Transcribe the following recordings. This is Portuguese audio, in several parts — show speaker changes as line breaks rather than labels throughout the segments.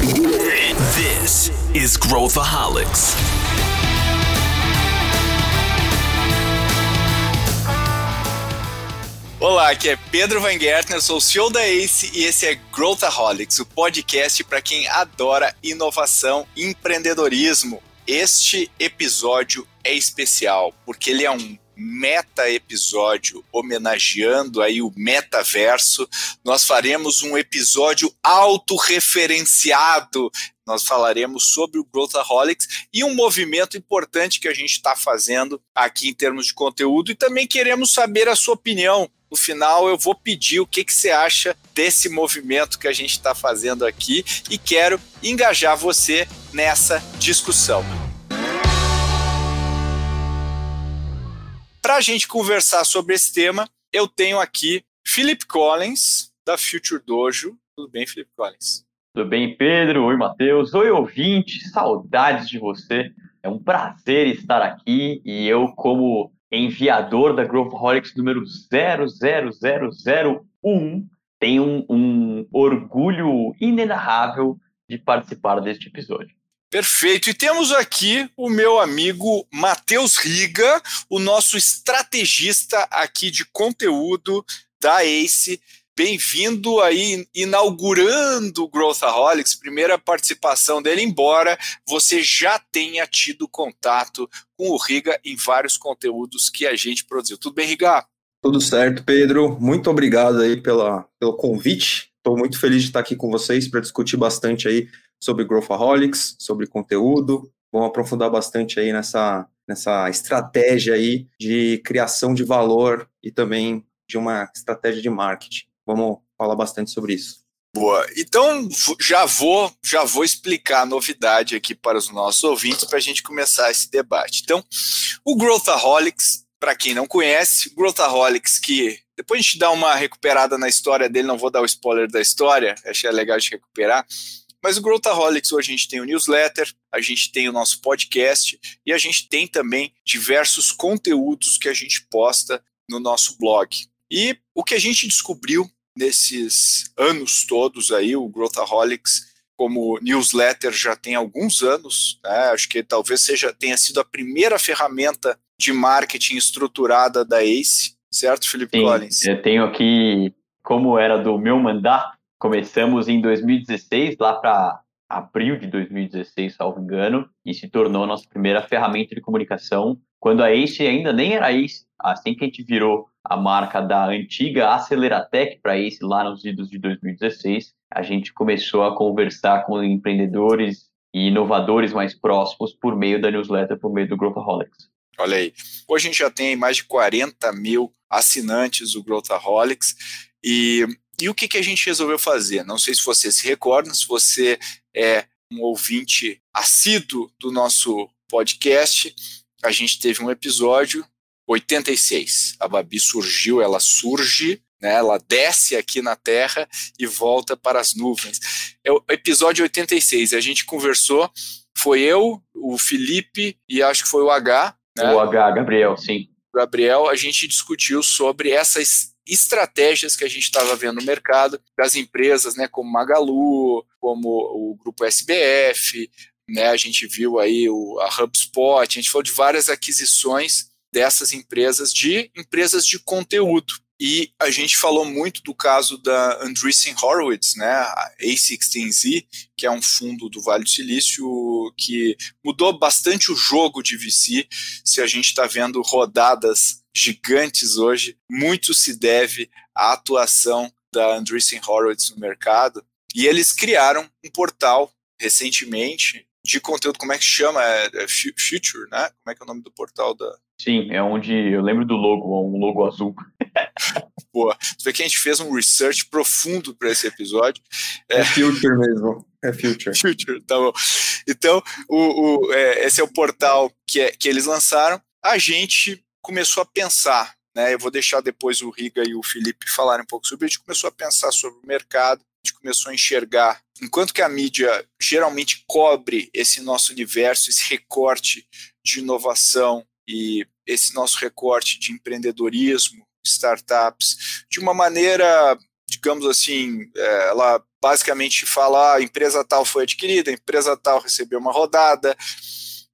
This is Growthaholics.
Olá, aqui é Pedro Van Gertner, sou o CEO da ACE e esse é Growthaholics, o podcast para quem adora inovação e empreendedorismo. Este episódio é especial porque ele é um meta episódio homenageando aí o metaverso. Nós faremos um episódio autorreferenciado. Nós falaremos sobre o Growthaholics e um movimento importante que a gente está fazendo aqui em termos de conteúdo e também queremos saber a sua opinião. No final, eu vou pedir o que, que você acha desse movimento que a gente está fazendo aqui e quero engajar você nessa discussão. Para a gente conversar sobre esse tema, eu tenho aqui Philip Collins, da Future Dojo. Tudo bem, Philip Collins?
Tudo bem, Pedro? Oi, Matheus. Oi, ouvinte. Saudades de você. É um prazer estar aqui e eu, como enviador da Growthaholics número 00001, tenho um, um orgulho inenarrável de participar deste episódio.
Perfeito. E temos aqui o meu amigo Matheus Riga, o nosso estrategista aqui de conteúdo da ACE. Bem-vindo aí, inaugurando o Growthaholics, primeira participação dele, embora você já tenha tido contato com o Riga em vários conteúdos que a gente produziu. Tudo bem, Riga?
Tudo certo, Pedro. Muito obrigado aí pela, pelo convite. Estou muito feliz de estar aqui com vocês para discutir bastante aí sobre Growthaholics, sobre conteúdo. Vamos aprofundar bastante aí nessa, nessa estratégia aí de criação de valor e também de uma estratégia de marketing. Vamos falar bastante sobre isso.
Boa. Então já vou já vou explicar a novidade aqui para os nossos ouvintes para a gente começar esse debate. Então, o Growthaholics, para quem não conhece, o Growthaholics que depois a gente dá uma recuperada na história dele, não vou dar o spoiler da história, achei legal de recuperar. Mas o Growthaholics hoje a gente tem o newsletter, a gente tem o nosso podcast e a gente tem também diversos conteúdos que a gente posta no nosso blog. E o que a gente descobriu nesses anos todos aí, o Growthaholics como newsletter já tem alguns anos, né? acho que talvez seja tenha sido a primeira ferramenta de marketing estruturada da ACE, certo, Felipe
Sim,
Collins?
Eu tenho aqui, como era do meu mandato, Começamos em 2016, lá para abril de 2016, salvo engano, e se tornou nossa primeira ferramenta de comunicação, quando a Ace ainda nem era Ace, assim que a gente virou a marca da antiga Aceleratec para Ace lá nos idos de 2016, a gente começou a conversar com empreendedores e inovadores mais próximos por meio da newsletter, por meio do Growthaholics.
Olha aí, hoje a gente já tem mais de 40 mil assinantes do Growthaholics e e o que, que a gente resolveu fazer? Não sei se você se recorda, se você é um ouvinte assíduo do nosso podcast, a gente teve um episódio 86. A Babi surgiu, ela surge, né, ela desce aqui na Terra e volta para as nuvens. É o episódio 86. A gente conversou, foi eu, o Felipe e acho que foi o H.
Né? O H, Gabriel, sim.
Gabriel, a gente discutiu sobre essas estratégias que a gente estava vendo no mercado das empresas, né, como Magalu, como o grupo SBF, né, a gente viu aí o, a HubSpot, a gente falou de várias aquisições dessas empresas de empresas de conteúdo. E a gente falou muito do caso da Andreessen Horowitz, né, a A16Z, que é um fundo do Vale do Silício que mudou bastante o jogo de VC. Se a gente está vendo rodadas gigantes hoje, muito se deve à atuação da Andreessen Horowitz no mercado. E eles criaram um portal recentemente de conteúdo, como é que chama? É, é Future, né? Como é que é o nome do portal da...
Sim, é onde eu lembro do logo, um logo azul.
Boa. Você vê que a gente fez um research profundo para esse episódio.
É, é Future mesmo. É Future.
Future, tá bom. Então, o, o é, esse é o portal que, é, que eles lançaram. A gente começou a pensar, né? Eu vou deixar depois o Riga e o Felipe falarem um pouco sobre. A gente começou a pensar sobre o mercado, a gente começou a enxergar, enquanto que a mídia geralmente cobre esse nosso universo, esse recorte de inovação e esse nosso recorte de empreendedorismo, startups, de uma maneira, digamos assim, é, ela basicamente fala: ah, a empresa tal foi adquirida, a empresa tal recebeu uma rodada,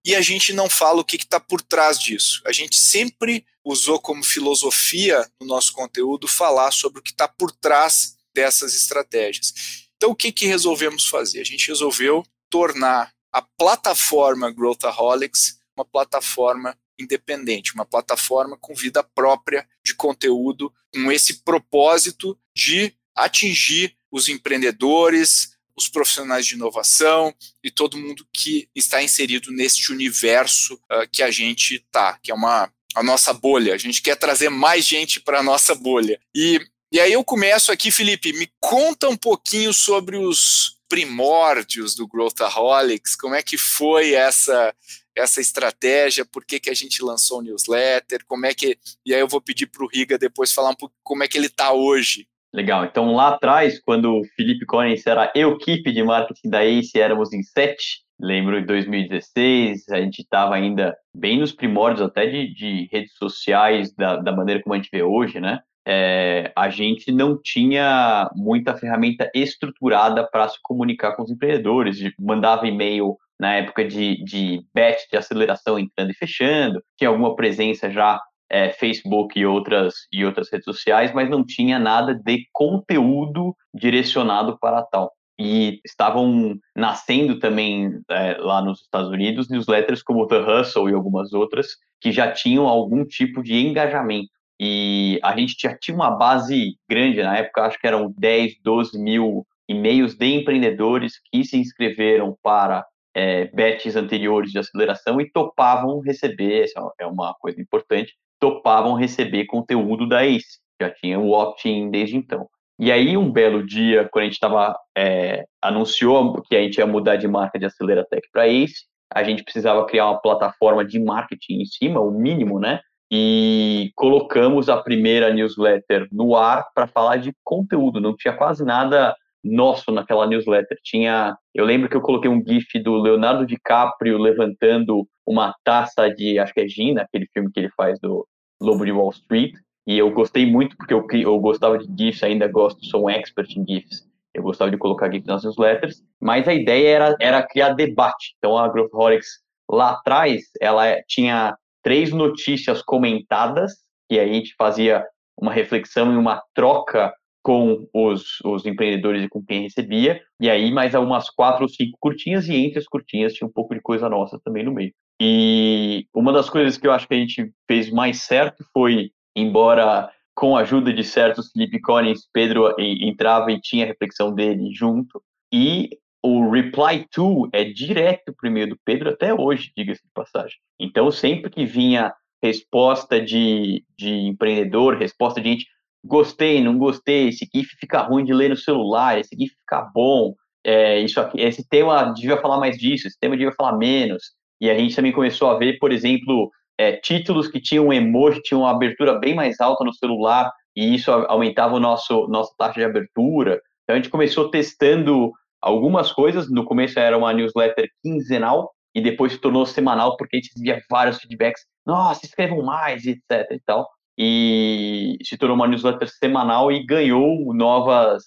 e a gente não fala o que está por trás disso. A gente sempre usou como filosofia no nosso conteúdo falar sobre o que está por trás dessas estratégias. Então, o que, que resolvemos fazer? A gente resolveu tornar a plataforma Growthaholics uma plataforma independente, uma plataforma com vida própria de conteúdo, com esse propósito de atingir os empreendedores, os profissionais de inovação e todo mundo que está inserido neste universo uh, que a gente está, que é uma a nossa bolha. A gente quer trazer mais gente para a nossa bolha. E, e aí eu começo aqui, Felipe, me conta um pouquinho sobre os primórdios do Growthaholics, como é que foi essa essa estratégia, por que, que a gente lançou o newsletter, como é que. E aí eu vou pedir para o Riga depois falar um pouco como é que ele está hoje.
Legal. Então, lá atrás, quando o Felipe Collins era equipe de marketing da ACE, éramos em sete. Lembro em 2016, a gente estava ainda bem nos primórdios até de, de redes sociais, da, da, maneira como a gente vê hoje, né? É, a gente não tinha muita ferramenta estruturada para se comunicar com os empreendedores, mandava e-mail na época de, de batch de aceleração entrando e fechando, tinha alguma presença já é, Facebook e outras, e outras redes sociais, mas não tinha nada de conteúdo direcionado para tal. E estavam nascendo também é, lá nos Estados Unidos newsletters como The Hustle e algumas outras que já tinham algum tipo de engajamento. E a gente já tinha uma base grande na época, acho que eram 10, 12 mil e-mails de empreendedores que se inscreveram para é, batches anteriores de aceleração e topavam receber, essa é uma coisa importante, topavam receber conteúdo da ACE. Já tinha o opt-in desde então. E aí, um belo dia, quando a gente estava é, anunciou que a gente ia mudar de marca de Aceleratec para ACE, a gente precisava criar uma plataforma de marketing em cima, o mínimo, né? E colocamos a primeira newsletter no ar para falar de conteúdo. Não tinha quase nada nosso naquela newsletter. Tinha, eu lembro que eu coloquei um gif do Leonardo DiCaprio levantando uma taça de, acho que é Gina, aquele filme que ele faz do Lobo de Wall Street, e eu gostei muito porque eu, eu gostava de GIFs, ainda gosto, sou um expert em GIFs. Eu gostava de colocar GIFs nas newsletters, mas a ideia era, era criar debate. Então a Growthaholics lá atrás, ela tinha três notícias comentadas, e aí a gente fazia uma reflexão e uma troca com os, os empreendedores e com quem recebia, e aí mais algumas quatro ou cinco curtinhas, e entre as curtinhas tinha um pouco de coisa nossa também no meio. E uma das coisas que eu acho que a gente fez mais certo foi, embora com a ajuda de certos Felipe Collins, Pedro entrava e tinha a reflexão dele junto, e o reply to é direto para e-mail do Pedro até hoje, diga-se de passagem. Então, sempre que vinha resposta de, de empreendedor, resposta de gente, gostei, não gostei, esse GIF fica ruim de ler no celular, esse GIF fica bom, é, isso aqui, esse tema devia falar mais disso, esse tema devia falar menos. E a gente também começou a ver, por exemplo, é, títulos que tinham emoji, tinham uma abertura bem mais alta no celular, e isso aumentava o nosso nossa taxa de abertura. Então a gente começou testando algumas coisas. No começo era uma newsletter quinzenal e depois se tornou semanal porque a gente recebia vários feedbacks. Nossa, escrevam mais, etc. E tal e se tornou uma newsletter semanal e ganhou novas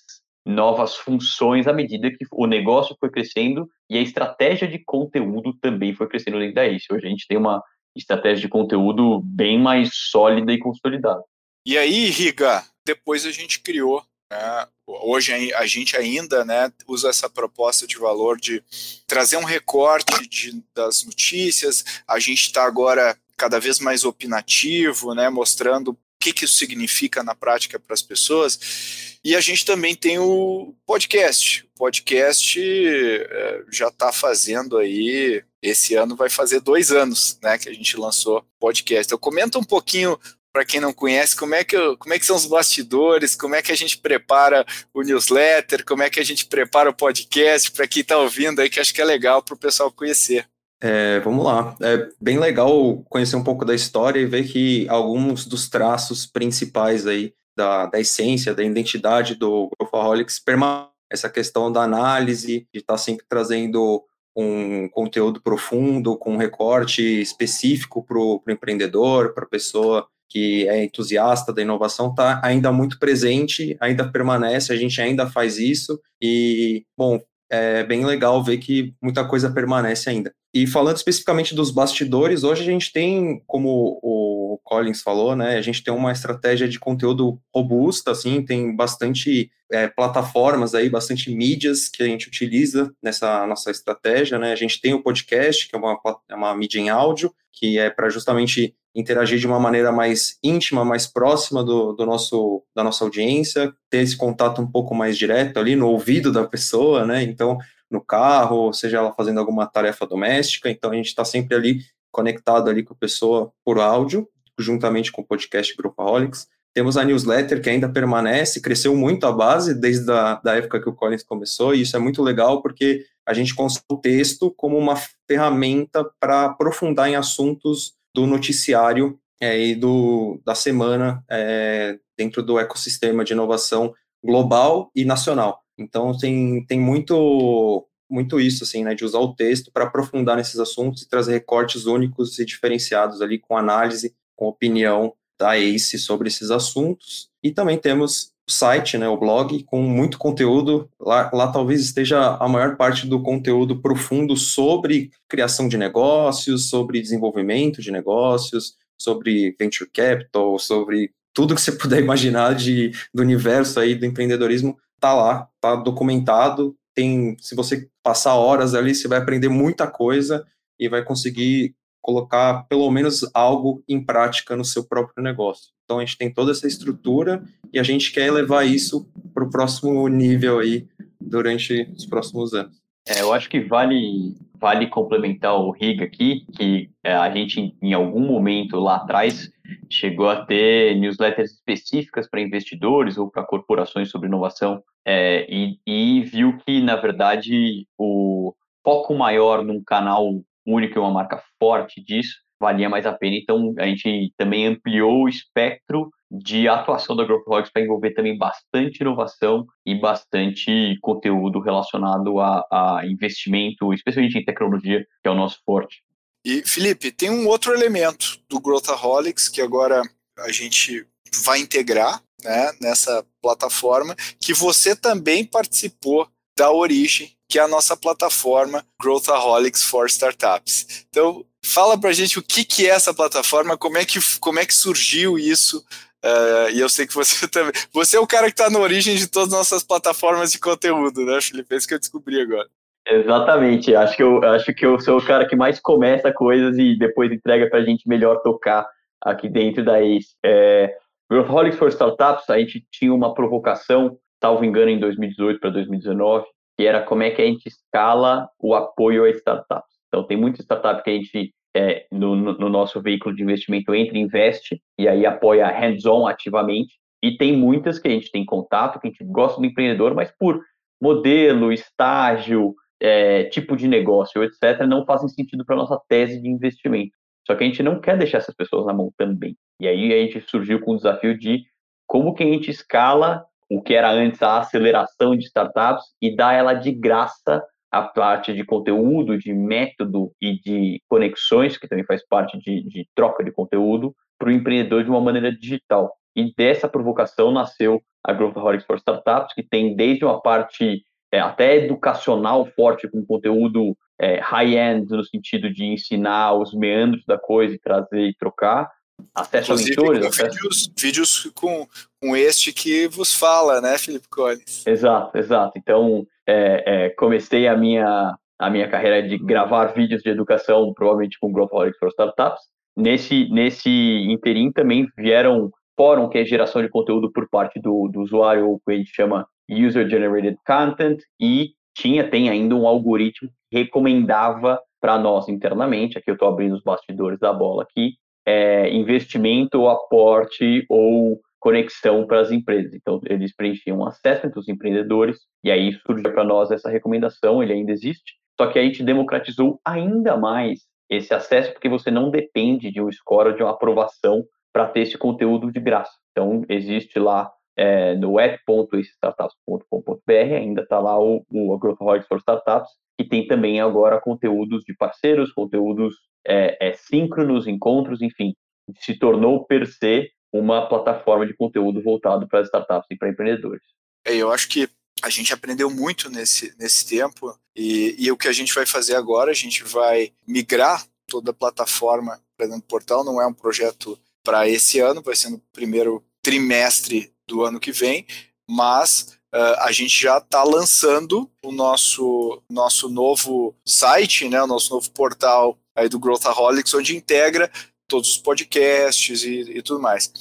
novas funções à medida que o negócio foi crescendo e a estratégia de conteúdo também foi crescendo dentro da. Hoje a gente tem uma estratégia de conteúdo bem mais sólida e consolidada.
E aí, Riga, depois a gente criou né, hoje a gente ainda né, usa essa proposta de valor de trazer um recorte de, das notícias. A gente está agora cada vez mais opinativo, né, mostrando o que, que isso significa na prática para as pessoas. E a gente também tem o podcast. O podcast é, já está fazendo aí, esse ano vai fazer dois anos né, que a gente lançou podcast. Então comenta um pouquinho para quem não conhece, como é, que, como é que são os bastidores, como é que a gente prepara o newsletter, como é que a gente prepara o podcast para quem está ouvindo aí, que acho que é legal para o pessoal conhecer.
É, vamos lá. É bem legal conhecer um pouco da história e ver que alguns dos traços principais aí da, da essência, da identidade do Growthaholics permanecem. Essa questão da análise, de estar tá sempre trazendo um conteúdo profundo, com um recorte específico para o empreendedor, para a pessoa que é entusiasta da inovação, está ainda muito presente, ainda permanece, a gente ainda faz isso, e, bom, é bem legal ver que muita coisa permanece ainda. E falando especificamente dos bastidores, hoje a gente tem, como o Collins falou, né, a gente tem uma estratégia de conteúdo robusta, assim, tem bastante é, plataformas aí, bastante mídias que a gente utiliza nessa nossa estratégia, né, a gente tem o podcast, que é uma, é uma mídia em áudio, que é para justamente interagir de uma maneira mais íntima, mais próxima do, do, nosso, da nossa audiência, ter esse contato um pouco mais direto ali no ouvido da pessoa, né, então no carro, seja ela fazendo alguma tarefa doméstica, então a gente está sempre ali conectado ali com a pessoa por áudio, juntamente com o podcast Grupaholics. Temos a newsletter que ainda permanece, cresceu muito a base desde a da época que o Collins começou, e isso é muito legal porque a gente consulta o texto como uma ferramenta para aprofundar em assuntos do noticiário é, e do, da semana é, dentro do ecossistema de inovação global e nacional. Então tem, tem muito muito isso assim, né, de usar o texto para aprofundar nesses assuntos e trazer recortes únicos e diferenciados ali com análise, com opinião da ACE sobre esses assuntos. E também temos o site, né, o blog, com muito conteúdo. Lá, lá talvez esteja a maior parte do conteúdo profundo sobre criação de negócios, sobre desenvolvimento de negócios, sobre venture capital, sobre tudo que você puder imaginar de, do universo aí do empreendedorismo tá lá, tá documentado. Tem, se você passar horas ali, você vai aprender muita coisa e vai conseguir colocar pelo menos algo em prática no seu próprio negócio. Então a gente tem toda essa estrutura e a gente quer levar isso para o próximo nível aí durante os próximos anos.
É, eu acho que vale vale complementar o Riga aqui, que é, a gente em algum momento lá atrás chegou a ter newsletters específicas para investidores ou para corporações sobre inovação é, e, e, viu que, na verdade, o foco maior num canal único e uma marca forte disso valia mais a pena. Então, a gente também ampliou o espectro de atuação da Growthaholics para envolver também bastante inovação e bastante conteúdo relacionado a, a investimento, especialmente em tecnologia, que é o nosso forte.
E, Felipe, tem um outro elemento do Growthaholics que agora a gente vai integrar né, nessa plataforma, que você também participou da origem, que é a nossa plataforma Growthaholics for Startups. Então, fala para a gente o que, que é essa plataforma, como é que, como é que surgiu isso, uh, e eu sei que você também. Você é o cara que está na origem de todas as nossas plataformas de conteúdo, né, Felipe? É isso que eu descobri agora.
Exatamente. Acho que eu acho que eu sou o cara que mais começa coisas e depois entrega para a gente melhor tocar aqui dentro da ACE. É, Growthaholics for Startups, a gente tinha uma provocação, salvo engano, em 2018 para 2019, que era como é que a gente escala o apoio a startups. Então, tem muita startup que a gente, é, no, no, nosso veículo de investimento, entra investe, e aí apoia hands-on ativamente, e tem muitas que a gente tem contato, que a gente gosta do empreendedor, mas por modelo, estágio, é, tipo de negócio, etc., não fazem sentido para nossa tese de investimento. Só que a gente não quer deixar essas pessoas na mão também. E aí a gente surgiu com o desafio de como que a gente escala o que era antes a aceleração de startups e dá ela de graça a parte de conteúdo, de método e de conexões, que também faz parte de, de troca de conteúdo, para o empreendedor de uma maneira digital. E dessa provocação nasceu a Growthaholics for Startups, que tem desde uma parte é, até educacional forte, com conteúdo é, high-end, no sentido de ensinar os meandros da coisa e trazer e trocar. Acesso Inclusive, a mentores. Acesso...
Vídeos, vídeos com, com este que vos fala, né, Felipe Collins?
Exato, exato. Então, é, é, comecei a minha, a minha carreira de gravar vídeos de educação, provavelmente com Growthaholics for Startups. Nesse, nesse interim também vieram fórum, que é geração de conteúdo por parte do, do usuário, o que a gente chama user-generated content, e tinha, tem ainda um algoritmo que recomendava para nós internamente, aqui eu estou abrindo os bastidores da bola aqui, é, investimento aporte ou conexão para as empresas. Então, eles preenchiam um assessment dos empreendedores, e aí surgiu para nós essa recomendação, ele ainda existe, só que a gente democratizou ainda mais esse acesso, porque você não depende de um score de uma aprovação para ter esse conteúdo de graça. Então, existe lá é, no app.startups.com.br, ainda está lá o, o Growthaholics for Startups, que tem também agora conteúdos de parceiros, conteúdos é, é, síncronos, encontros, enfim. se tornou per se uma plataforma de conteúdo voltado para startups e para empreendedores.
É, eu acho que a gente aprendeu muito nesse, nesse tempo e, e o que a gente vai fazer agora, a gente vai migrar toda a plataforma para dentro do portal, não é um projeto para esse ano, vai ser no primeiro trimestre do ano que vem, mas uh, a gente já está lançando o nosso, nosso novo site, né, o nosso novo portal aí do Growthaholics, onde integra todos os podcasts e, e tudo mais.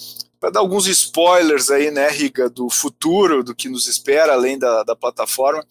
Para dar alguns spoilers aí, né, Riga, do futuro, do que nos espera além da, da plataforma,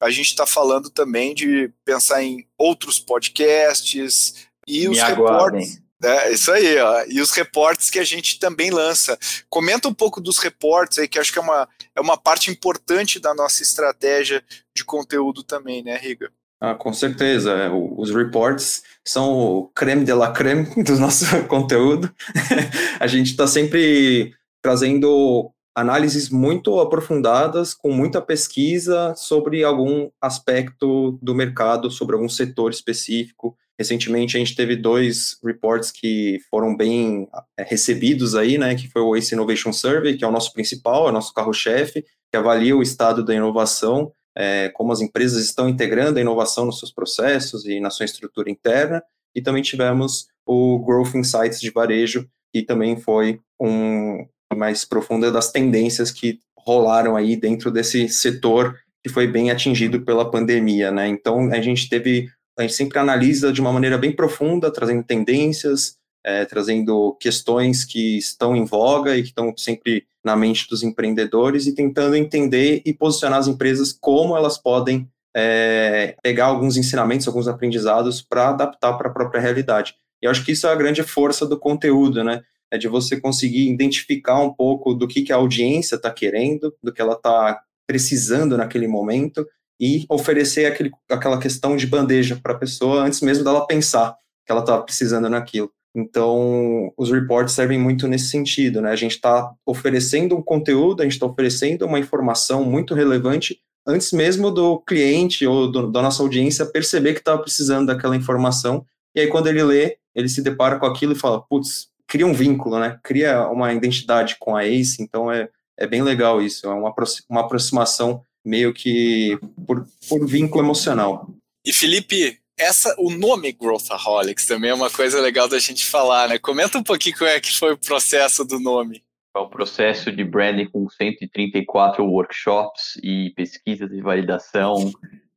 a gente está falando também de pensar em outros podcasts e Me os reportes. É, isso aí, ó. E os reportes que a gente também lança. Comenta um pouco dos reportes aí, que acho que é uma, é uma parte importante da nossa estratégia de conteúdo também, né, Riga?
Ah, com certeza. É, os reports são o creme de la creme do nosso conteúdo. a gente está sempre trazendo análises muito aprofundadas, com muita pesquisa sobre algum aspecto do mercado, sobre algum setor específico. Recentemente a gente teve dois reports que foram bem é, recebidos aí, né, que foi o Ace Innovation Survey, que é o nosso principal, é o nosso carro-chefe, que avalia o estado da inovação, é, como as empresas estão integrando a inovação nos seus processos e na sua estrutura interna, e também tivemos o Growth Insights de varejo, que também foi um mais profunda das tendências que rolaram aí dentro desse setor que foi bem atingido pela pandemia, né? Então a gente teve a gente sempre analisa de uma maneira bem profunda, trazendo tendências, é, trazendo questões que estão em voga e que estão sempre na mente dos empreendedores e tentando entender e posicionar as empresas como elas podem é, pegar alguns ensinamentos, alguns aprendizados para adaptar para a própria realidade. E eu acho que isso é a grande força do conteúdo, né? É de você conseguir identificar um pouco do que, que a audiência está querendo, do que ela está precisando naquele momento e oferecer aquele, aquela questão de bandeja para a pessoa antes mesmo dela pensar que ela está precisando naquilo. Então, os reports servem muito nesse sentido, né? A gente está oferecendo um conteúdo, a gente está oferecendo uma informação muito relevante antes mesmo do cliente ou do, da nossa audiência perceber que estava precisando daquela informação. E aí, quando ele lê, ele se depara com aquilo e fala: putz, cria um vínculo, né? Cria uma identidade com a ACE. Então, é, é bem legal isso. É uma, uma aproximação meio que por, por vínculo emocional.
E Felipe, essa, o nome Growthaholics também é uma coisa legal da gente falar, né? Comenta um pouquinho como é que foi o processo do nome.
É um processo de branding com 134 workshops e pesquisas de validação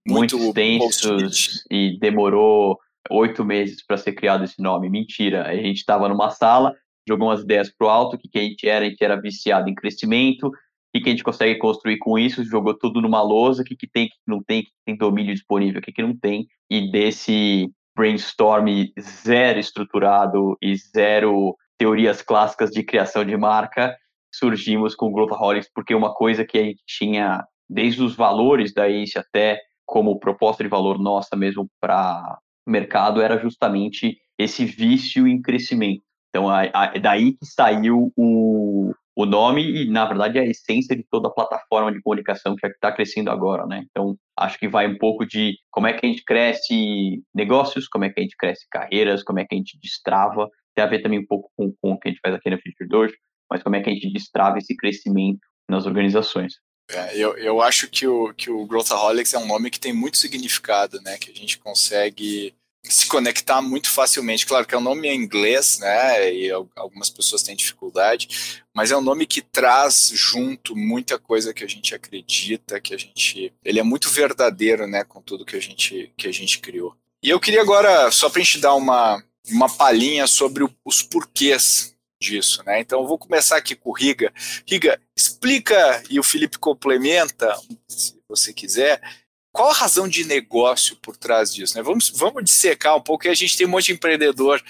muito, muito extensos e demorou oito meses para ser criado esse nome. Mentira, a gente estava numa sala, jogou umas ideias pro alto, o que, que a gente era? A gente era viciado em crescimento, que, a gente consegue construir com isso, jogou tudo numa lousa, o que, que tem, o que não tem, o que tem domínio disponível, o que, que não tem, e desse brainstorm zero estruturado e zero teorias clássicas de criação de marca, surgimos com o Growthaholics, porque uma coisa que a gente tinha, desde os valores da ACE até como proposta de valor nossa mesmo para mercado, era justamente esse vício em crescimento. Então, a, a, daí que saiu o, o nome e, na verdade, a essência de toda a plataforma de comunicação que está crescendo agora, né? Então, acho que vai um pouco de como é que a gente cresce negócios, como é que a gente cresce carreiras, como é que a gente destrava, tem a ver também um pouco com, com o que a gente faz aqui na Future 2, mas como é que a gente destrava esse crescimento nas organizações.
É, eu, eu acho que o, que o Growthaholics é um nome que tem muito significado, né? Que a gente consegue se conectar muito facilmente. Claro que é um nome em inglês, né? E algumas pessoas têm dificuldade, mas é um nome que traz junto muita coisa que a gente acredita, que a gente, ele é muito verdadeiro, né? Com tudo que a gente que a gente criou. E eu queria agora só para a gente dar uma uma palhinha sobre o, os porquês disso, né? Então eu vou começar aqui com o Riga. Riga, explica e o Felipe complementa, se você quiser qual a razão de negócio por trás disso? Né? Vamos, vamos dissecar um pouco, e a gente tem um monte de empreendedor,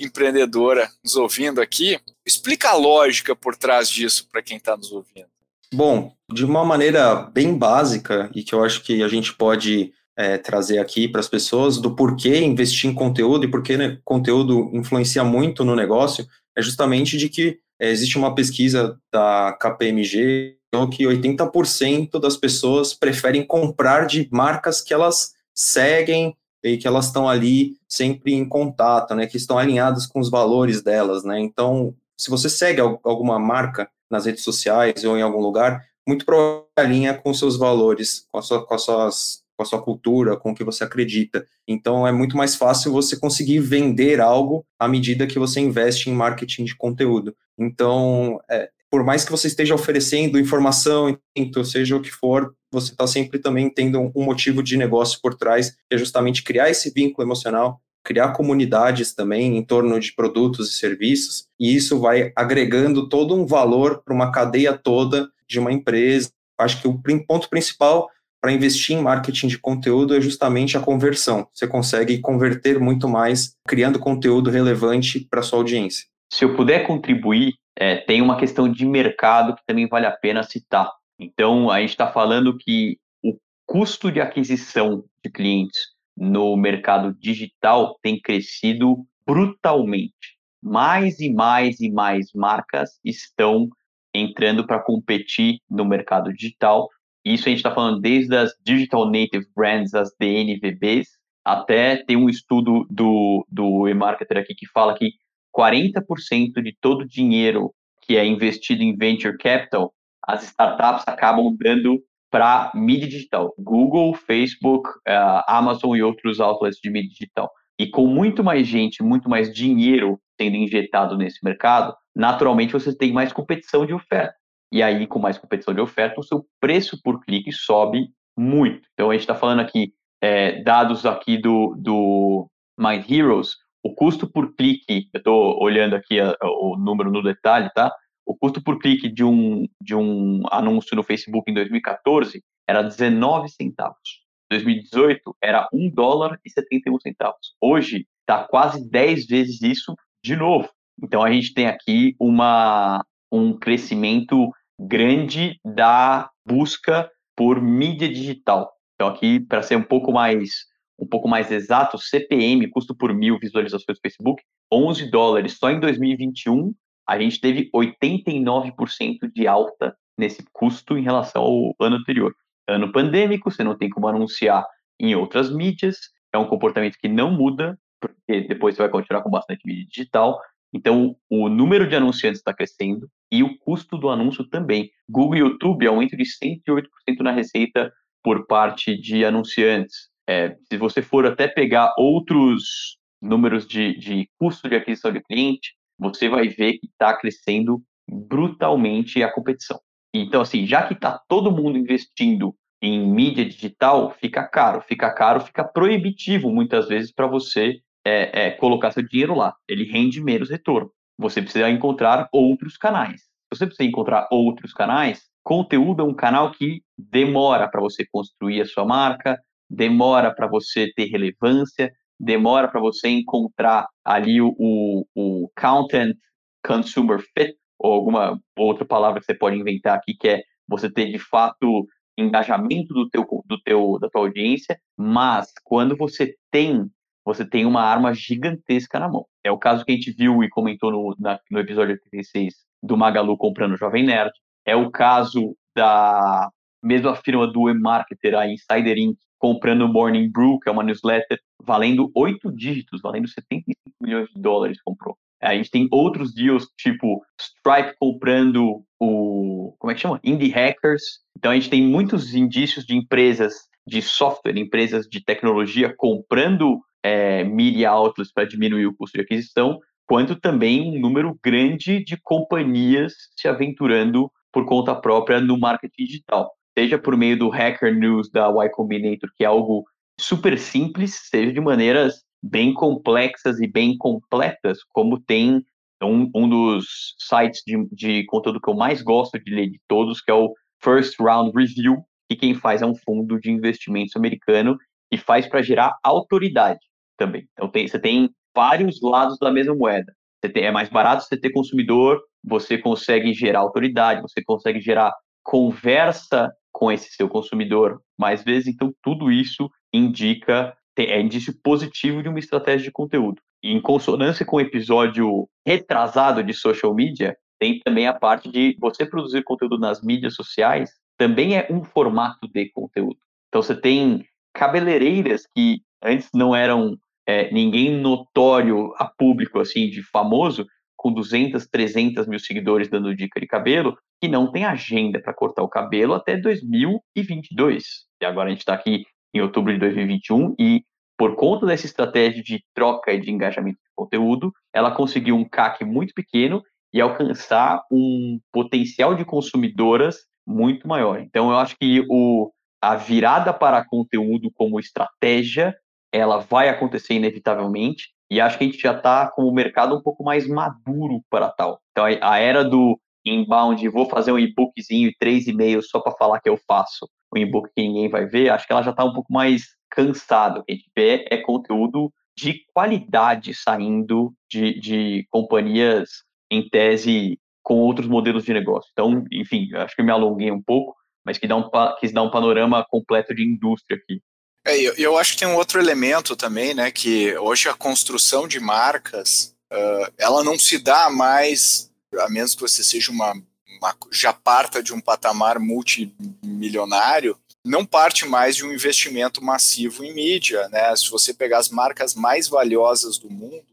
empreendedora nos ouvindo aqui. Explica a lógica por trás disso para quem está nos ouvindo.
Bom, de uma maneira bem básica, e que eu acho que a gente pode é, trazer aqui para as pessoas, do porquê investir em conteúdo e porquê né, conteúdo influencia muito no negócio, é justamente de que é, existe uma pesquisa da KPMG que 80% das pessoas preferem comprar de marcas que elas seguem e que elas estão ali sempre em contato, né, que estão alinhadas com os valores delas, né? Então, se você segue alguma marca nas redes sociais ou em algum lugar, muito provavelmente alinha com seus valores, com, sua, com, as suas, com a sua cultura, com o que você acredita. Então, é muito mais fácil você conseguir vender algo à medida que você investe em marketing de conteúdo. Então, é, por mais que você esteja oferecendo informação, então, seja o que for, você está sempre também tendo um motivo de negócio por trás, que é justamente criar esse vínculo emocional, criar comunidades também em torno de produtos e serviços, e isso vai agregando todo um valor para uma cadeia toda de uma empresa. Acho que o ponto principal para investir em marketing de conteúdo é justamente a conversão. Você consegue converter muito mais criando conteúdo relevante para sua audiência.
Se eu puder contribuir é, tem uma questão de mercado que também vale a pena citar. Então, a gente está falando que o custo de aquisição de clientes no mercado digital tem crescido brutalmente. Mais e mais e mais marcas estão entrando para competir no mercado digital. Isso a gente está falando desde as Digital Native Brands, as DNVBs, até tem um estudo do, do eMarketer aqui que fala que 40% de todo o dinheiro que é investido em venture capital, as startups acabam dando para mídia digital. Google, Facebook, uh, Amazon e outros outlets de mídia digital. E com muito mais gente, muito mais dinheiro sendo injetado nesse mercado, naturalmente você tem mais competição de oferta. E aí, com mais competição de oferta, o seu preço por clique sobe muito. Então, a gente está falando aqui, é, dados aqui do, do Mind Heroes, o custo por clique, eu estou olhando aqui a, o número no detalhe, tá? O custo por clique de um, de um anúncio no Facebook em 2014 era 19 centavos. 2018 era 1 dólar e 71 centavos. Hoje está quase 10 vezes isso de novo. Então a gente tem aqui uma, um crescimento grande da busca por mídia digital. Então aqui para ser um pouco mais um pouco mais exato, CPM, custo por mil visualizações do Facebook, 11 dólares. Só em 2021, a gente teve 89% de alta nesse custo em relação ao ano anterior. Ano pandêmico, você não tem como anunciar em outras mídias, é um comportamento que não muda, porque depois você vai continuar com bastante mídia digital. Então, o número de anunciantes está crescendo e o custo do anúncio também. Google e YouTube aumento de 108% na receita por parte de anunciantes. É, se você for até pegar outros números de, de custo de aquisição de cliente, você vai ver que está crescendo brutalmente a competição. Então, assim, já que está todo mundo investindo em mídia digital, fica caro. Fica caro, fica proibitivo muitas vezes para você é, é, colocar seu dinheiro lá. Ele rende menos retorno. Você precisa encontrar outros canais. Você precisa encontrar outros canais. Conteúdo é um canal que demora para você construir a sua marca, demora para você ter relevância, demora para você encontrar ali o, o, o, content consumer fit, ou alguma outra palavra que você pode inventar aqui, que é você ter de fato engajamento do teu, do teu, da tua audiência, mas quando você tem, você tem uma arma gigantesca na mão. É o caso que a gente viu e comentou no, na, no episódio 36 do Magalu comprando o Jovem Nerd. É o caso da mesma firma do e-marketer, a Insider Inc., comprando o Morning Brew, que é uma newsletter, valendo oito dígitos, valendo 75 milhões de dólares, comprou. A gente tem outros deals, tipo Stripe comprando o. Como é que chama? Indie Hackers. Então a gente tem muitos indícios de empresas de software, empresas de tecnologia comprando é, media outlets para diminuir o custo de aquisição, quanto também um número grande de companhias se aventurando por conta própria no marketing digital seja por meio do Hacker News da Y Combinator, que é algo super simples, seja de maneiras bem complexas e bem completas, como tem um, um dos sites de, de conteúdo que eu mais gosto de ler de todos, que é o First Round Review, que quem faz é um fundo de investimentos americano e faz para gerar autoridade também. Então tem, você tem vários lados da mesma moeda. Tem, é mais barato você ter consumidor, você consegue gerar autoridade, você consegue gerar conversa com esse seu consumidor mais vezes. Então, tudo isso indica, é indício positivo de uma estratégia de conteúdo. E em consonância com o episódio retrasado de social media, tem também a parte de você produzir conteúdo nas mídias sociais, também é um formato de conteúdo. Então, você tem cabeleireiras que antes não eram é, ninguém notório a público, assim, de famoso, com 200, 300 mil seguidores dando dica de cabelo, que não tem agenda para cortar o cabelo até 2022. E agora a gente está aqui em outubro de 2021 e por conta dessa estratégia de troca e de engajamento de conteúdo, ela conseguiu um CAC muito pequeno e alcançar um potencial de consumidoras muito maior. Então, eu acho que o, a virada para conteúdo como estratégia, ela vai acontecer inevitavelmente, e acho que a gente já está com o mercado um pouco mais maduro para tal. Então, a era do inbound, vou fazer um e-bookzinho e três e-mails só para falar que eu faço um e-book que ninguém vai ver, acho que ela já está um pouco mais cansado. O que a gente vê é conteúdo de qualidade saindo de, de companhias, em tese, com outros modelos de negócio. Então, enfim, acho que eu me alonguei um pouco, mas que dá um, quis dar um panorama completo de indústria aqui.
É, eu, eu acho que tem um outro elemento também, né, que hoje a construção de marcas, uh, ela não se dá mais, a menos que você seja uma, uma já parta de um patamar multimilionário, não parte mais de um investimento massivo em mídia, né? Se você pegar as marcas mais valiosas do mundo,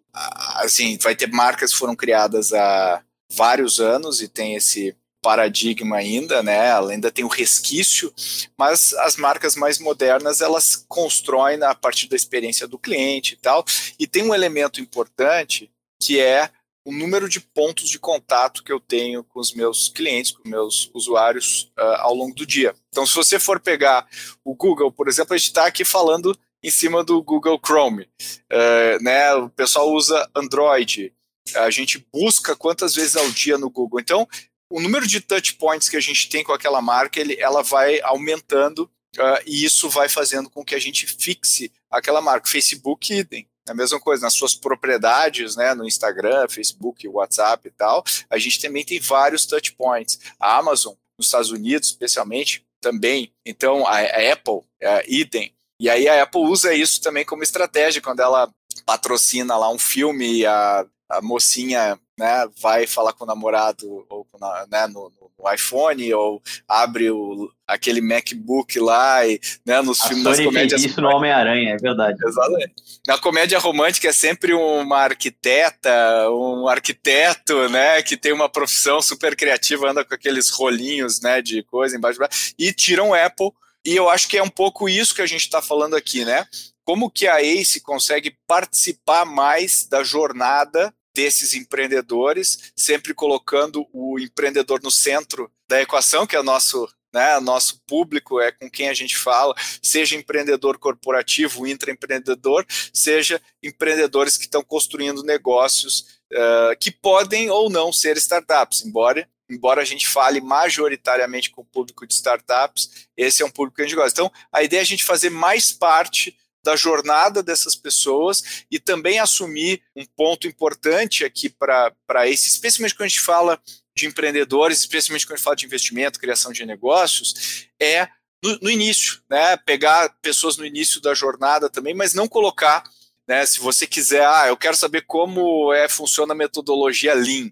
assim, vai ter marcas que foram criadas há vários anos e tem esse paradigma ainda, né? Ela ainda tem o resquício, mas as marcas mais modernas elas constroem a partir da experiência do cliente e tal. E tem um elemento importante que é o número de pontos de contato que eu tenho com os meus clientes, com os meus usuários uh, ao longo do dia. Então, se você for pegar o Google, por exemplo, a gente está aqui falando em cima do Google Chrome. Uh, né, o pessoal usa Android. A gente busca quantas vezes ao dia no Google. Então, o número de touch points que a gente tem com aquela marca, ele, ela vai aumentando uh, e isso vai fazendo com que a gente fixe aquela marca. Facebook, idem. A mesma coisa, nas suas propriedades, né, no Instagram, Facebook, WhatsApp e tal, a gente também tem vários touch points. A Amazon, nos Estados Unidos, especialmente, também. Então, a, a Apple, a idem. E aí a Apple usa isso também como estratégia, quando ela patrocina lá um filme a, a mocinha né, vai falar com o namorado ou né, no, no, iPhone ou abre o, aquele MacBook lá e né, nos
a
filmes
Sony
das comédias.
Isso no Homem-Aranha, é verdade.
Exatamente. Na comédia romântica é sempre uma arquiteta, um arquiteto, né, que tem uma profissão super criativa, anda com aqueles rolinhos, né, de coisa embaixo e tiram um Apple. E eu acho que é um pouco isso que a gente está falando aqui, né? Como que a Ace consegue participar mais da jornada desses empreendedores, sempre colocando o empreendedor no centro da equação, que é o nosso né, nosso público é com quem a gente fala, seja empreendedor corporativo, intraempreendedor, seja empreendedores que estão construindo negócios uh, que podem ou não ser startups, embora embora a gente fale majoritariamente com o público de startups, esse é um público que a gente gosta. Então, a ideia é a gente fazer mais parte da jornada dessas pessoas e também assumir um ponto importante aqui para esse, especialmente quando a gente fala de empreendedores, especialmente quando a gente fala de investimento, criação de negócios, é no, no início, né? Pegar pessoas no início da jornada também, mas não colocar né, se você quiser, ah, eu quero saber como é funciona a metodologia Lean.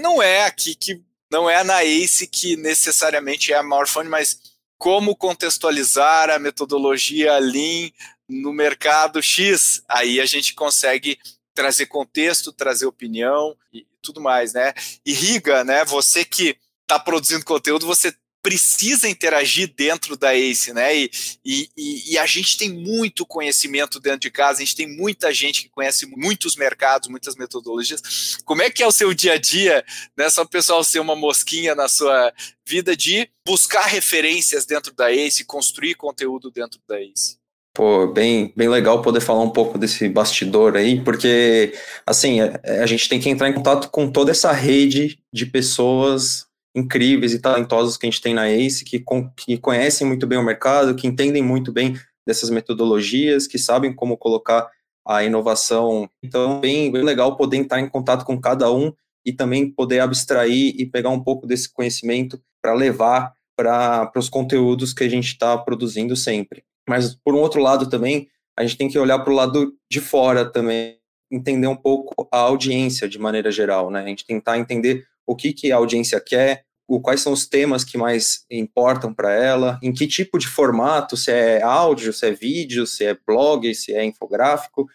Não é aqui que não é na ACE que necessariamente é a maior fonte, mas como contextualizar a metodologia Lean no mercado X, aí a gente consegue trazer contexto, trazer opinião e tudo mais, né? Irriga, né? Você que está produzindo conteúdo, você precisa interagir dentro da ACE, né? E, e, e, a gente tem muito conhecimento dentro de casa, a gente tem muita gente que conhece muitos mercados, muitas metodologias. Como é que é o seu dia a dia, né? Só o pessoal ser uma mosquinha na sua vida de buscar referências dentro da ACE, construir conteúdo dentro da ACE.
Pô, bem, bem legal poder falar um pouco desse bastidor aí, porque, assim, a, a gente tem que entrar em contato com toda essa rede de pessoas incríveis e talentosas que a gente tem na ACE, que, com, que conhecem muito bem o mercado, que entendem muito bem dessas metodologias, que sabem como colocar a inovação. Então, bem, bem legal poder entrar em contato com cada um e também poder abstrair e pegar um pouco desse conhecimento para levar para os conteúdos que a gente está produzindo sempre. Mas, por um outro lado também, a gente tem que olhar para o lado de fora também, entender um pouco a audiência de maneira geral, né? A gente tentar entender o que, que a audiência quer, quais são os temas que mais importam para ela, em que tipo de formato, se é áudio, se é vídeo, se é blog, se é infográfico,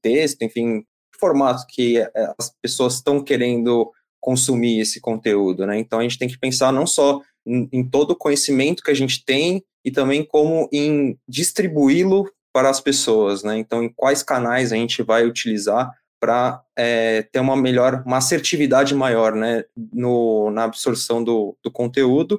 texto, enfim, formato que é, as pessoas estão querendo consumir esse conteúdo, né? Então a gente tem que pensar não só em todo o conhecimento que a gente tem e também como em distribuí-lo para as pessoas, né? Então, em quais canais a gente vai utilizar para é, ter uma melhor, uma assertividade maior, né, no, na absorção do, do conteúdo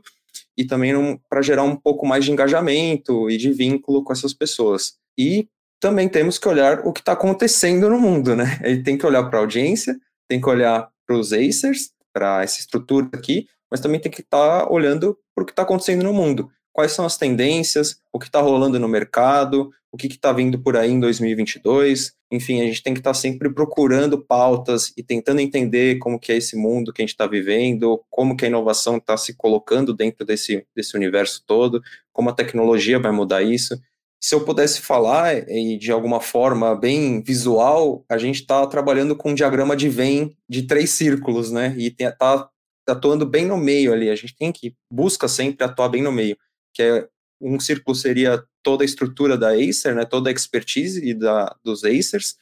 e também para gerar um pouco mais de engajamento e de vínculo com essas pessoas. E também temos que olhar o que está acontecendo no mundo, né? Ele tem que olhar para a audiência, tem que olhar para os acers, para essa estrutura aqui, mas também tem que estar tá olhando para o que está acontecendo no mundo quais são as tendências, o que está rolando no mercado, o que está vindo por aí em 2022. Enfim, a gente tem que estar tá sempre procurando pautas e tentando entender como que é esse mundo que a gente está vivendo, como que a inovação está se colocando dentro desse, desse universo todo, como a tecnologia vai mudar isso. Se eu pudesse falar e de alguma forma bem visual, a gente está trabalhando com um diagrama de Venn de três círculos, né? E está atuando bem no meio ali. A gente tem que busca sempre atuar bem no meio que é um círculo seria toda a estrutura da Acer, né, toda a expertise da, dos Acers,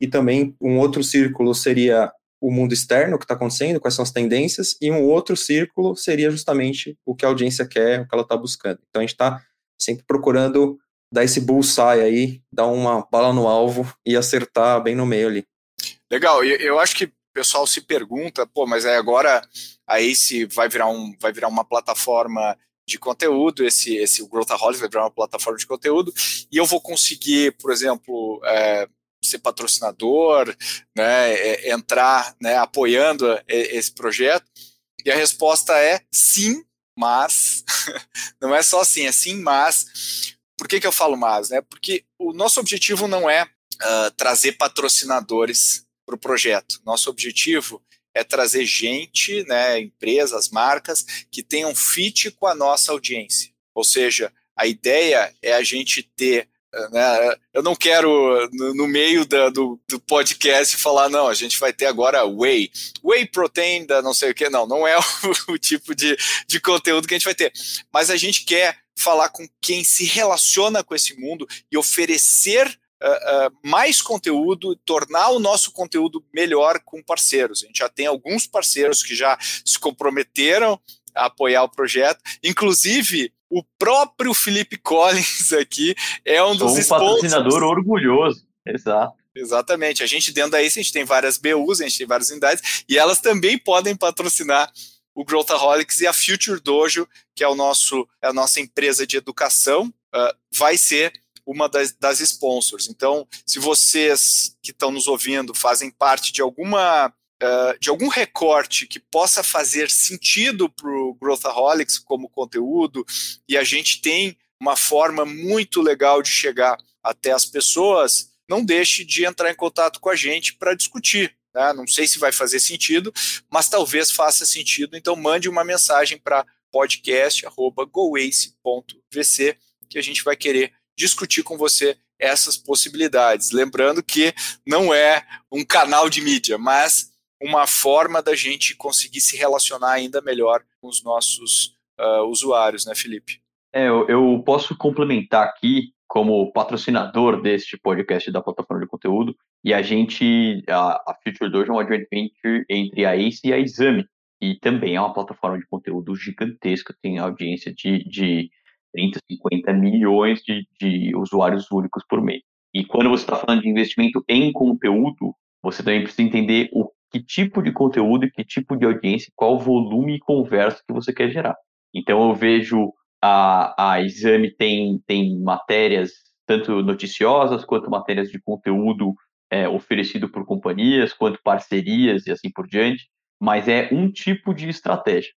e também um outro círculo seria o mundo externo, o que está acontecendo, quais são as tendências, e um outro círculo seria justamente o que a audiência quer, o que ela está buscando. Então a gente está sempre procurando dar esse bullseye aí, dar uma bala no alvo e acertar bem no meio ali.
Legal, eu acho que o pessoal se pergunta, pô, mas é agora a Ace vai virar, um, vai virar uma plataforma de conteúdo, esse, esse o Growthaholics vai virar uma plataforma de conteúdo, e eu vou conseguir, por exemplo, é, ser patrocinador, né, é, entrar né, apoiando esse projeto? E a resposta é sim, mas não é só assim, é sim, mas. Por que, que eu falo mas? Né? Porque o nosso objetivo não é uh, trazer patrocinadores para o projeto. Nosso objetivo é trazer gente, né, empresas, marcas que tenham fit com a nossa audiência. Ou seja, a ideia é a gente ter né, eu não quero, no, meio do, do, podcast, falar, não, a gente vai ter agora whey. Whey protein da não sei o que, não, não é o, o, tipo de, de conteúdo que a gente vai ter. Mas a gente quer falar com quem se relaciona com esse mundo e oferecer uh, mais conteúdo, tornar o nosso conteúdo melhor com parceiros. A gente já tem alguns parceiros que já se comprometeram a apoiar o projeto, inclusive o próprio Felipe Collins aqui é um dos
Sou um patrocinador orgulhoso, exato.
Exatamente. A gente dentro da ACE, a gente tem várias BUs, a gente tem várias unidades, e elas também podem patrocinar o Growthaholics e a Future Dojo, que é, o nosso, é a nossa empresa de educação, uh, vai ser uma das, das sponsors. Então, se vocês que estão nos ouvindo fazem parte de alguma Uh, de algum recorte que possa fazer sentido para o Growthaholics como conteúdo, e a gente tem uma forma muito legal de chegar até as pessoas, não deixe de entrar em contato com a gente para discutir. Né? Não sei se vai fazer sentido, mas talvez faça sentido, então mande uma mensagem para podcast.goace.vc que a gente vai querer discutir com você essas possibilidades. Lembrando que não é um canal de mídia, mas uma forma da gente conseguir se relacionar ainda melhor com os nossos uh, usuários, né, Felipe?
É, eu, eu, posso complementar aqui como patrocinador deste podcast da plataforma de conteúdo e a gente, a, a Future Dojo é uma joint venture entre a ACE e a Exame e também é uma plataforma de conteúdo gigantesca, tem audiência de, de 30, 50 milhões de, de usuários únicos por mês. E quando você está falando de investimento em conteúdo, você também precisa entender o que tipo de conteúdo e que tipo de audiência, qual volume e conversa que você quer gerar. Então eu vejo a, a Exame tem, tem matérias tanto noticiosas quanto matérias de conteúdo é, oferecido por companhias, quanto parcerias e assim por diante, mas é um tipo de estratégia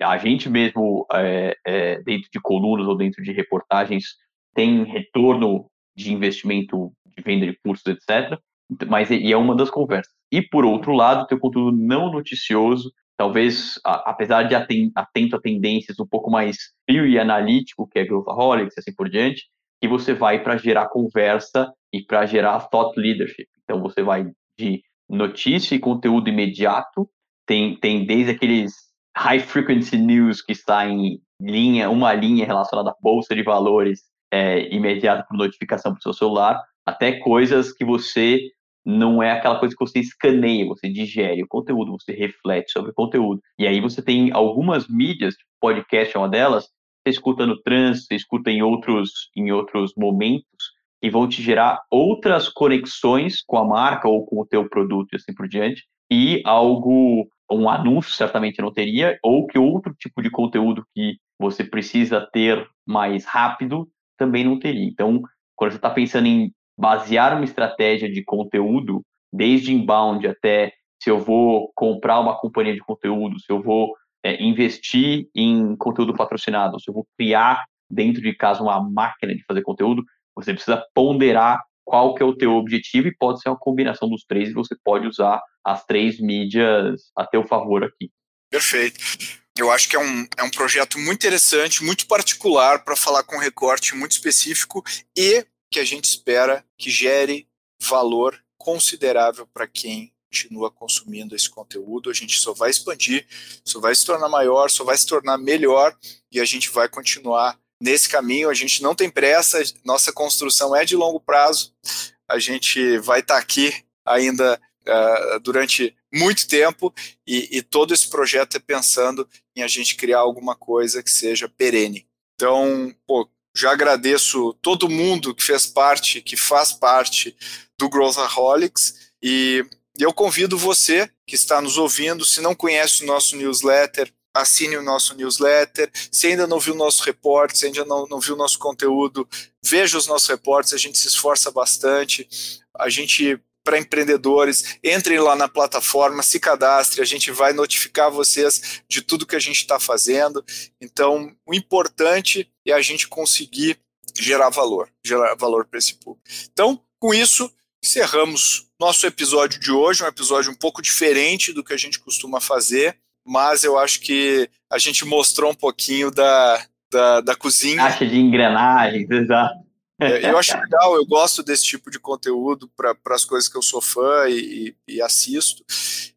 a gente mesmo, é, é, dentro de colunas ou dentro de reportagens, tem retorno de investimento de venda de cursos, etc. Mas e é uma das conversas. E por outro lado, tem conteúdo não noticioso, talvez, a, apesar de aten, atento a tendências um pouco mais frio e analítico, que é Growthaholics e assim por diante, que você vai para gerar conversa e para gerar thought leadership. Então você vai de notícia e conteúdo imediato, tem, tem desde aqueles high frequency news que está em linha, uma linha relacionada à bolsa de valores é, imediata por notificação para o seu celular, até coisas que você não é aquela coisa que você escaneia, você digere o conteúdo, você reflete sobre o conteúdo. E aí você tem algumas mídias, tipo podcast é uma delas, você escuta no trânsito, você escuta em outros, em outros momentos, que vão te gerar outras conexões com a marca ou com o teu produto e assim por diante, e algo, um anúncio certamente não teria, ou que outro tipo de conteúdo que você precisa ter mais rápido também não teria. Então, quando você está pensando em basear uma estratégia de conteúdo, desde inbound até se eu vou comprar uma companhia de conteúdo, se eu vou é, investir em conteúdo patrocinado, se eu vou criar dentro de casa uma máquina de fazer conteúdo, você precisa ponderar qual que é o teu objetivo e pode ser uma combinação dos três e você pode usar as três mídias a teu favor aqui.
Perfeito. Eu acho que é um, é um projeto muito interessante, muito particular para falar com um recorte muito específico e que a gente espera que gere valor considerável para quem continua consumindo esse conteúdo. A gente só vai expandir, só vai se tornar maior, só vai se tornar melhor e a gente vai continuar nesse caminho. A gente não tem pressa, nossa construção é de longo prazo. A gente vai estar tá aqui ainda uh, durante muito tempo e, e todo esse projeto é pensando em a gente criar alguma coisa que seja perene. Então, pô, já agradeço todo mundo que fez parte, que faz parte do Growthaholics e eu convido você que está nos ouvindo, se não conhece o nosso newsletter, assine o nosso newsletter. Se ainda não viu o nosso repórter, se ainda não, não viu o nosso conteúdo, veja os nossos reportes, a gente se esforça bastante. A gente para empreendedores, entrem lá na plataforma, se cadastre, a gente vai notificar vocês de tudo que a gente está fazendo. Então, o importante é a gente conseguir gerar valor, gerar valor para esse público. Então, com isso, encerramos nosso episódio de hoje, um episódio um pouco diferente do que a gente costuma fazer, mas eu acho que a gente mostrou um pouquinho da, da, da cozinha.
Caixa de engrenagens, exato.
É, eu acho legal, eu gosto desse tipo de conteúdo para as coisas que eu sou fã e, e, assisto.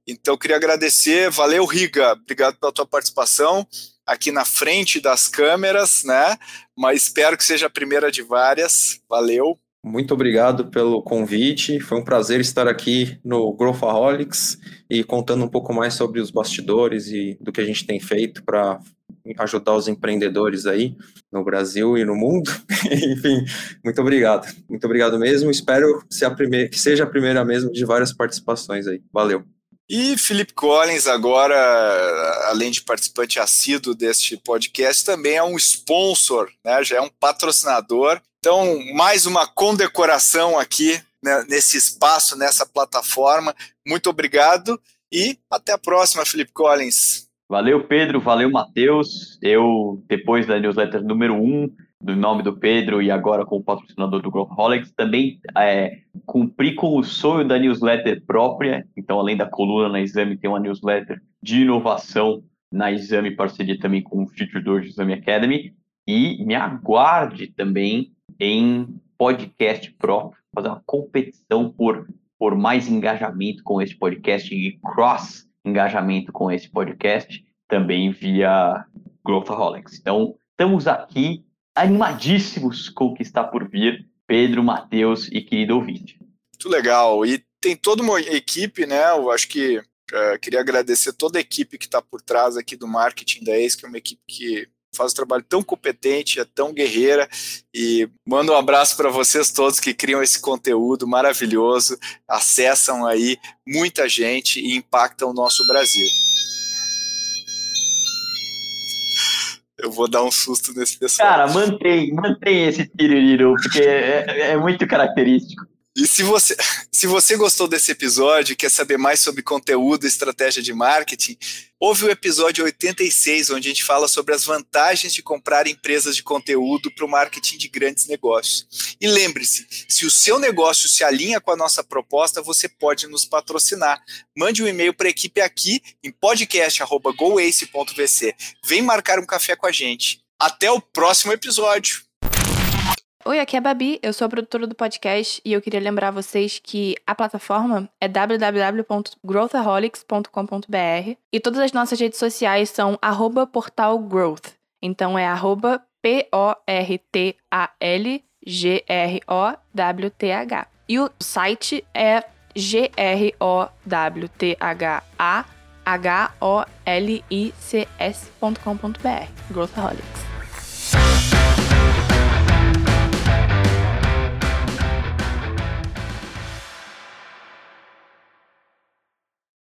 Então, queria agradecer. Valeu, Riga. Obrigado pela tua participação aqui na frente das câmeras, né? Mas espero que seja a primeira de várias. Valeu.
Muito obrigado pelo convite. Foi um prazer estar aqui no Growthaholics e contando um pouco mais sobre os bastidores e do que a gente tem feito para ajudar os empreendedores aí no Brasil e no mundo. Enfim, muito obrigado. Muito obrigado mesmo. Espero ser primeira, que seja a primeira mesmo de várias participações aí. Valeu.
E Felipe Collins, agora, além de participante assíduo deste podcast, também é um sponsor, né? já é um patrocinador. Então, mais uma condecoração aqui né, nesse espaço, nessa plataforma. Muito obrigado e até a próxima, Felipe Collins.
Valeu, Pedro. Valeu, Matheus. Eu, depois da newsletter número 1, um, do nome do Pedro e agora com o patrocinador do Growtholics, também é, cumpri com o sonho da newsletter própria. Então, além da coluna na Exame, tem uma newsletter de inovação na Exame, parceria também com o Future Doors Exame Academy. E me aguarde também em podcast próprio, fazer uma competição por, por mais engajamento com esse podcast e cross engajamento com esse podcast também via Growthaholics. Então, estamos aqui animadíssimos com o que está por vir, Pedro, Matheus e querido ouvinte.
Muito legal. E tem toda uma equipe, né? Eu acho que uh, queria agradecer toda a equipe que está por trás aqui do marketing da ACE, que é uma equipe que faz um trabalho tão competente, é tão guerreira e mando um abraço para vocês todos que criam esse conteúdo maravilhoso, acessam aí muita gente e impactam o nosso Brasil. Eu vou dar um susto nesse pessoal.
Cara, mantém, mantém esse tiririru, porque é, é muito característico.
E se você, se você gostou desse episódio e quer saber mais sobre conteúdo e estratégia de marketing, houve o episódio 86, onde a gente fala sobre as vantagens de comprar empresas de conteúdo para o marketing de grandes negócios. E lembre-se, se o seu negócio se alinha com a nossa proposta, você pode nos patrocinar. Mande um e-mail para a equipe aqui em podcast.goace.vc. Vem marcar um café com a gente. Até o próximo episódio.
Oi, aqui é a Babi, eu sou a produtora do podcast e eu queria lembrar vocês que a plataforma é www.growthaholics.com.br e todas as nossas redes sociais são portalgrowth. Então é P-O-R-T-A-L-G-R-O-W-T-H. E o site é G-R-O-W-T-H-A H-O-L-I-C-S.com.br. Growthaholics.